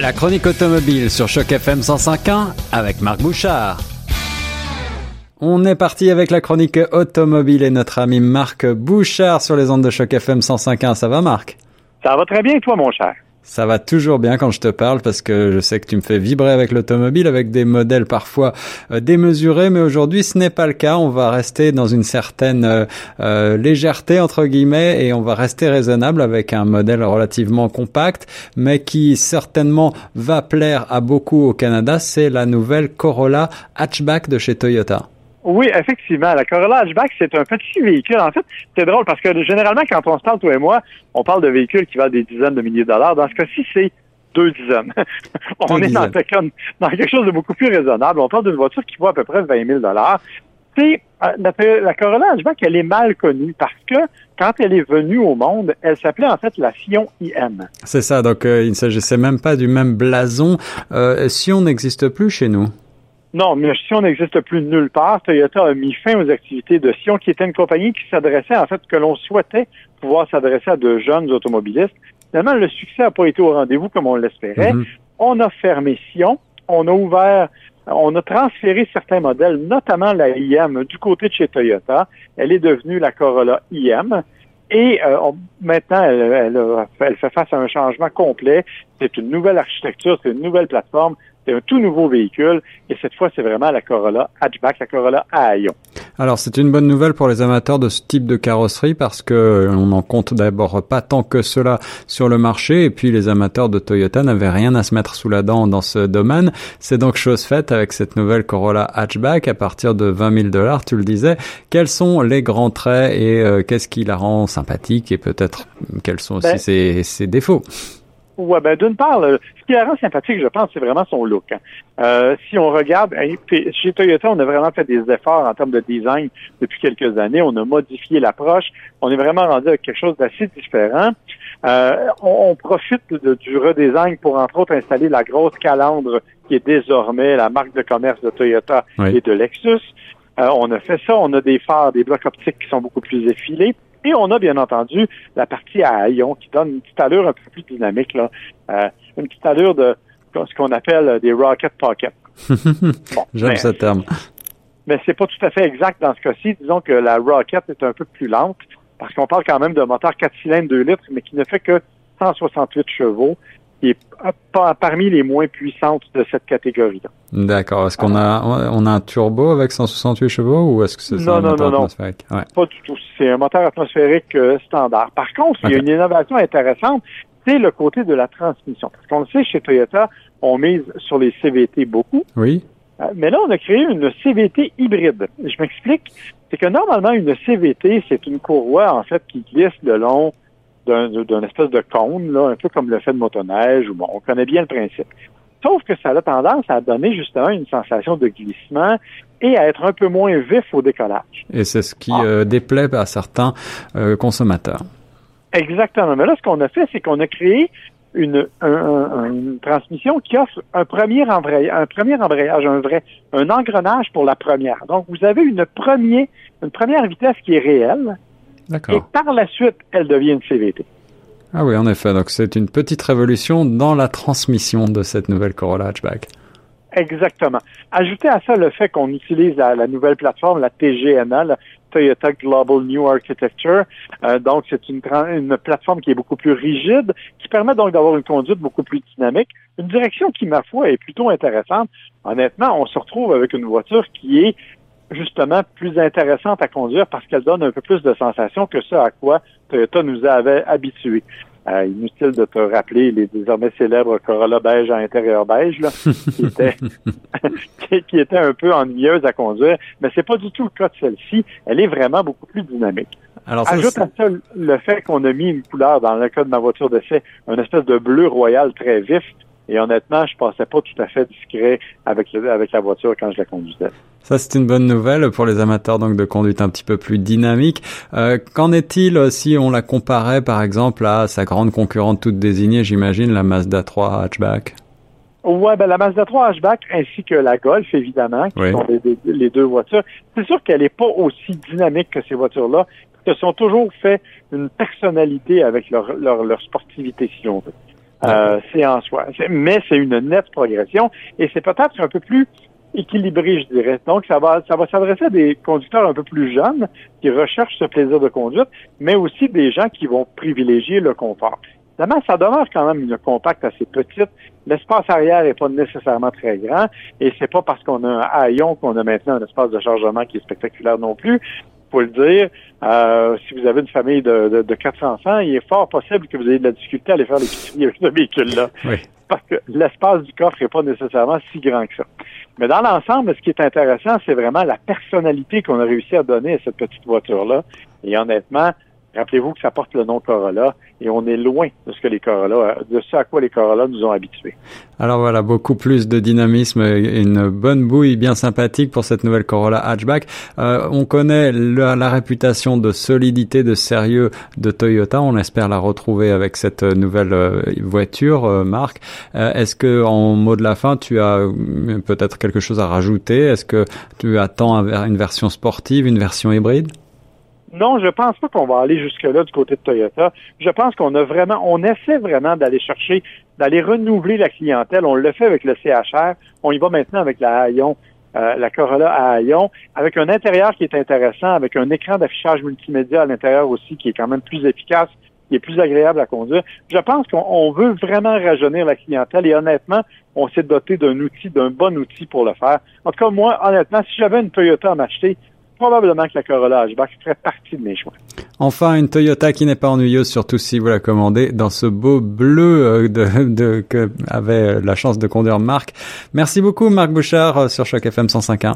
La chronique automobile sur Choc FM 105.1 avec Marc Bouchard. On est parti avec la chronique automobile et notre ami Marc Bouchard sur les ondes de Choc FM 105.1. Ça va Marc? Ça va très bien toi mon cher? Ça va toujours bien quand je te parle parce que je sais que tu me fais vibrer avec l'automobile, avec des modèles parfois euh, démesurés, mais aujourd'hui ce n'est pas le cas. On va rester dans une certaine euh, euh, légèreté entre guillemets et on va rester raisonnable avec un modèle relativement compact, mais qui certainement va plaire à beaucoup au Canada. C'est la nouvelle Corolla hatchback de chez Toyota. Oui, effectivement. La Corolla Hatchback, c'est un petit véhicule. En fait, c'est drôle parce que généralement, quand on se parle, toi et moi, on parle de véhicules qui valent des dizaines de milliers de dollars. Dans ce cas-ci, c'est deux dizaines. on est dans, quelque chose de beaucoup plus raisonnable. On parle d'une voiture qui vaut à peu près 20 000 dollars. Euh, la, Corolla Hatchback, elle est mal connue parce que quand elle est venue au monde, elle s'appelait en fait la Sion IM. C'est ça. Donc, euh, il ne s'agissait même pas du même blason. Euh, Sion n'existe plus chez nous. Non, mais Sion n'existe plus nulle part. Toyota a mis fin aux activités de Sion, qui était une compagnie qui s'adressait, en fait, que l'on souhaitait pouvoir s'adresser à de jeunes automobilistes. Finalement, le succès n'a pas été au rendez-vous comme on l'espérait. Mhm. On a fermé Sion. On a ouvert, on a transféré certains modèles, notamment la IM, du côté de chez Toyota. Elle est devenue la Corolla IM. Et euh, maintenant, elle, elle, fait face à un changement complet. C'est une nouvelle architecture, c'est une nouvelle plateforme, c'est un tout nouveau véhicule et cette fois, c'est vraiment la Corolla hatchback, la Corolla Aion. Alors, c'est une bonne nouvelle pour les amateurs de ce type de carrosserie parce que euh, on en compte d'abord pas tant que cela sur le marché et puis les amateurs de Toyota n'avaient rien à se mettre sous la dent dans ce domaine. C'est donc chose faite avec cette nouvelle Corolla hatchback à partir de 20 000 dollars, tu le disais. Quels sont les grands traits et euh, qu'est-ce qui la rend sympathique et peut-être quels sont aussi ben, ses, ses défauts? Ouais, ben d'une part, ce qui la rend sympathique, je pense, c'est vraiment son look. Hein. Euh, si on regarde, chez Toyota, on a vraiment fait des efforts en termes de design depuis quelques années. On a modifié l'approche. On est vraiment rendu avec quelque chose d'assez différent. Euh, on, profite du redesign pour, entre autres, installer la grosse calandre qui est désormais la marque de commerce de Toyota et de Lexus. Euh, on a fait ça. On a des phares, des blocs optiques qui sont beaucoup plus effilés. Et on a bien entendu la partie à haillons qui donne une petite allure un peu plus dynamique, là. Euh, une petite allure de ce qu'on appelle des rocket pockets. J'aime ce terme. Mais c'est pas tout à fait exact dans ce cas-ci. Disons que la rocket est un peu plus lente parce qu'on parle quand même d'un moteur 4 cylindres 2 litres, mais qui ne fait que 168 chevaux qui est parmi les moins puissantes de cette catégorie-là. D'accord. Est-ce qu'on a on a un turbo avec 168 chevaux ou est-ce que c'est un moteur atmosphérique? Ouais. Pas du tout. C'est un moteur atmosphérique euh, standard. Par contre, il y a une innovation intéressante, c'est le côté de la transmission. Parce qu'on le sait, chez Toyota, on mise sur les CVT beaucoup. Oui. Euh, mais là, on a créé une CVT hybride. Je m'explique. C'est que normalement, une CVT, c'est une courroie, en fait, qui glisse le long d'un espèce de cône, là, un peu comme le fait de motoneige, ou bon, on connaît bien le principe. Sauf que ça a tendance à donner justement une sensation de glissement et à être un peu moins vif au décollage. Et c'est ce qui ah. euh, déplaît à certains euh, consommateurs. Exactement. Mais là, ce qu'on a fait, c'est qu'on a créé une, une, transmission qui offre un premier embrayage, un premier embrayage, un vrai, un engrenage pour la première. Donc, vous avez une première, une première vitesse qui est réelle, et par la suite, elle devient une CVT. Ah oui, en effet. Donc c'est une petite révolution dans la transmission de cette nouvelle Corolla hatchback. Exactement. Ajoutez à ça le fait qu'on utilise la, nouvelle plateforme, la TGNA, la Toyota Global New Architecture. Euh, donc, c'est une, une plateforme qui est beaucoup plus rigide, qui permet donc d'avoir une conduite beaucoup plus dynamique, une direction qui, ma foi, est plutôt intéressante. Honnêtement, on se retrouve avec une voiture qui est justement plus intéressante à conduire parce qu'elle donne un peu plus de sensations que ce à quoi Toyota nous avait habitués. Euh, inutile de te rappeler les désormais célèbres Corolla beige à intérieur beige, là, qui, était, qui était un peu ennuyeuse à conduire, mais c'est pas du tout le cas de celle-ci. Elle est vraiment beaucoup plus dynamique. Alors, Ajoute à ça le fait qu'on a mis une couleur dans le cas de ma voiture d'essai, un espèce de bleu royal très vif, et honnêtement, je pensais pas tout à fait discret avec, avec la voiture quand je la conduisais. Ça, c'est une bonne nouvelle pour les amateurs donc de conduite un petit peu plus dynamique. Euh, qu'en est-il si on la comparait, par exemple, à sa grande concurrente toute désignée, j'imagine, la Mazda 3 hatchback? Ouais, ben la Mazda 3 hatchback ainsi que la Golf, évidemment, qui sont les, deux voitures. C'est sûr qu'elle n'est pas aussi dynamique que ces voitures-là. Elles sont toujours fait une personnalité avec leur, leur, leur sportivité, si on veut. Euh, c'est en soi. Mais c'est une nette progression et c'est peut-être un peu plus équilibré, je dirais. Donc, ça va, ça va s'adresser à des conducteurs un peu plus jeunes qui recherchent ce plaisir de conduite, mais aussi des gens qui vont privilégier le confort. Évidemment, ça demeure quand même une compacte assez petite. L'espace arrière n'est pas nécessairement très grand et c'est pas parce qu'on a un haillon qu'on a maintenant un espace de chargement qui est spectaculaire non plus faut le dire, euh, si vous avez une famille de, de, quatre enfants, il est fort possible que vous ayez de la difficulté à aller faire l'épicerie avec ce véhicule-là. Oui. Parce que l'espace du coffre n'est pas nécessairement si grand que ça. Mais dans l'ensemble, ce qui est intéressant, c'est vraiment la personnalité qu'on a réussi à donner à cette petite voiture-là. Et honnêtement, Rappelez-vous que ça porte le nom Corolla et on est loin de ce que les Corolla, de ce à quoi les Corolla nous ont habitués. Alors voilà, beaucoup plus de dynamisme une bonne bouille bien sympathique pour cette nouvelle Corolla hatchback. Euh, on connaît la, réputation de solidité, de sérieux de Toyota. On espère la retrouver avec cette nouvelle euh, voiture, euh, Marc. Est-ce que en mot de la fin, tu as peut-être quelque chose à rajouter? Est-ce que tu attends une version sportive, une version hybride? Non, je pense pas qu'on va aller jusque-là du côté de Toyota. Je pense qu'on a vraiment, on essaie vraiment d'aller chercher, d'aller renouveler la clientèle. On le fait avec le CHR. On y va maintenant avec la Hayon, euh, la Corolla à Hayon, avec un intérieur qui est intéressant, avec un écran d'affichage multimédia à l'intérieur aussi qui est quand même plus efficace, qui est plus agréable à conduire. Je pense qu'on veut vraiment rajeunir la clientèle et honnêtement, on s'est doté d'un outil, d'un bon outil pour le faire. En tout cas, moi, honnêtement, si j'avais une Toyota à m'acheter, probablement que la Corolla hatchback ferait partie de mes choix. Enfin, une Toyota qui n'est pas ennuyeuse, surtout si vous la commandez dans ce beau bleu euh, de, de, que avait la chance de conduire Marc. Merci beaucoup, Marc Bouchard, euh, sur Choc FM 105.1.